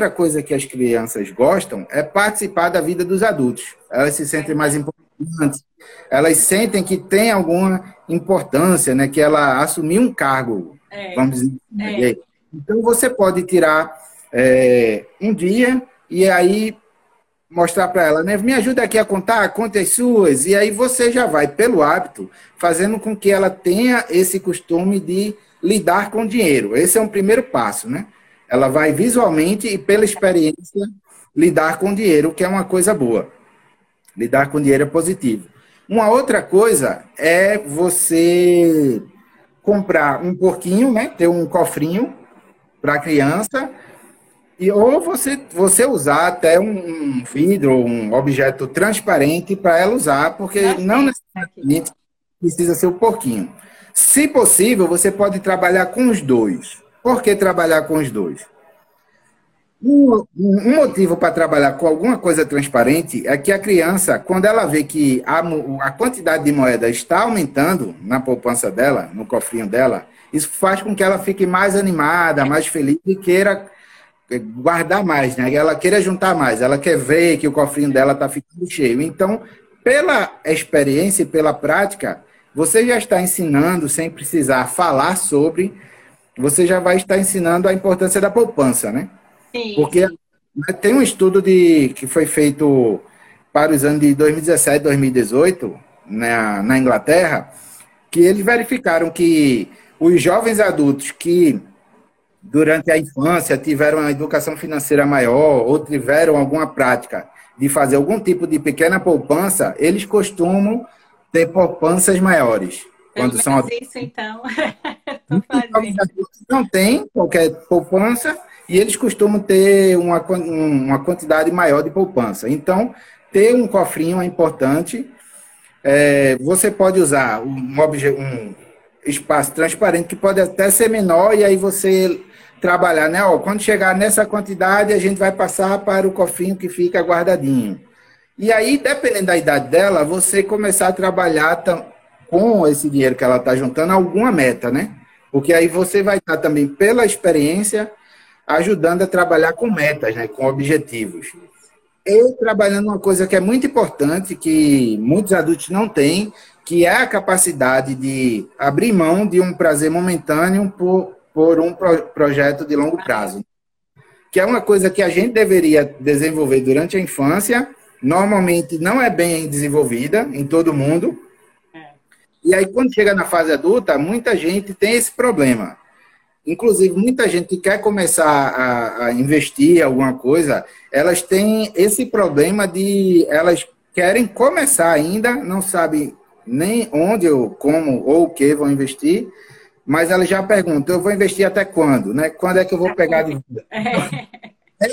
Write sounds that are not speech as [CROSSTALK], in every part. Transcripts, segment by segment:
outra coisa que as crianças gostam é participar da vida dos adultos. Elas se sentem mais importantes, elas sentem que tem alguma importância, né? Que ela assumiu um cargo, é. vamos dizer. É. Então você pode tirar é, um dia e aí mostrar para ela, né? Me ajuda aqui a contar contas suas. E aí você já vai, pelo hábito, fazendo com que ela tenha esse costume de lidar com dinheiro. Esse é um primeiro passo, né? Ela vai visualmente e pela experiência lidar com dinheiro, que é uma coisa boa. Lidar com dinheiro é positivo. Uma outra coisa é você comprar um porquinho, né? Ter um cofrinho para a criança e, ou você, você usar até um vidro, um objeto transparente para ela usar, porque não necessariamente precisa ser o porquinho. Se possível, você pode trabalhar com os dois. Por que trabalhar com os dois? Um, um motivo para trabalhar com alguma coisa transparente é que a criança, quando ela vê que a, a quantidade de moeda está aumentando na poupança dela, no cofrinho dela, isso faz com que ela fique mais animada, mais feliz e queira guardar mais, né? Ela queira juntar mais, ela quer ver que o cofrinho dela está ficando cheio. Então, pela experiência e pela prática, você já está ensinando, sem precisar falar sobre, você já vai estar ensinando a importância da poupança, né? Sim. Porque né, tem um estudo de, que foi feito para os anos de 2017 e 2018, na, na Inglaterra, que eles verificaram que os jovens adultos que durante a infância tiveram uma educação financeira maior ou tiveram alguma prática de fazer algum tipo de pequena poupança, eles costumam ter poupanças maiores. Quando Eu são isso, então. [LAUGHS] não tem qualquer poupança e eles costumam ter uma, uma quantidade maior de poupança. Então, ter um cofrinho é importante. É, você pode usar um, um espaço transparente que pode até ser menor e aí você trabalhar, né? Ó, quando chegar nessa quantidade, a gente vai passar para o cofrinho que fica guardadinho. E aí, dependendo da idade dela, você começar a trabalhar com esse dinheiro que ela está juntando alguma meta, né? Porque aí você vai estar também, pela experiência, ajudando a trabalhar com metas, né? Com objetivos. E trabalhando uma coisa que é muito importante, que muitos adultos não têm, que é a capacidade de abrir mão de um prazer momentâneo por por um pro projeto de longo prazo. Que é uma coisa que a gente deveria desenvolver durante a infância, normalmente não é bem desenvolvida em todo mundo. É. E aí, quando chega na fase adulta, muita gente tem esse problema. Inclusive, muita gente que quer começar a, a investir alguma coisa, elas têm esse problema de elas querem começar ainda, não sabem nem onde ou como ou o que vão investir, mas ela já pergunta, eu vou investir até quando? Né? Quando é que eu vou pegar de vida? É. é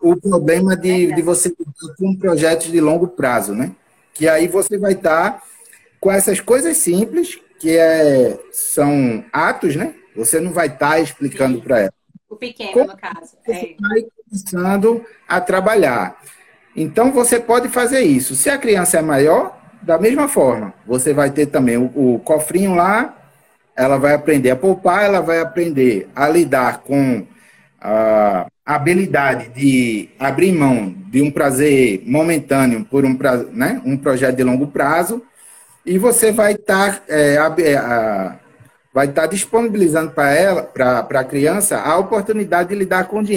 o problema de, de você com projetos de longo prazo, né? Que aí você vai estar com essas coisas simples, que é, são atos, né? Você não vai estar explicando para ela. O pequeno, Como no caso. Você é. vai começando a trabalhar. Então, você pode fazer isso. Se a criança é maior, da mesma forma, você vai ter também o, o cofrinho lá, ela vai aprender a poupar, ela vai aprender a lidar com a habilidade de abrir mão de um prazer momentâneo por um, prazo, né, um projeto de longo prazo, e você vai estar tá, é, vai estar disponibilizando para ela, para a criança, a oportunidade de lidar com o dinheiro.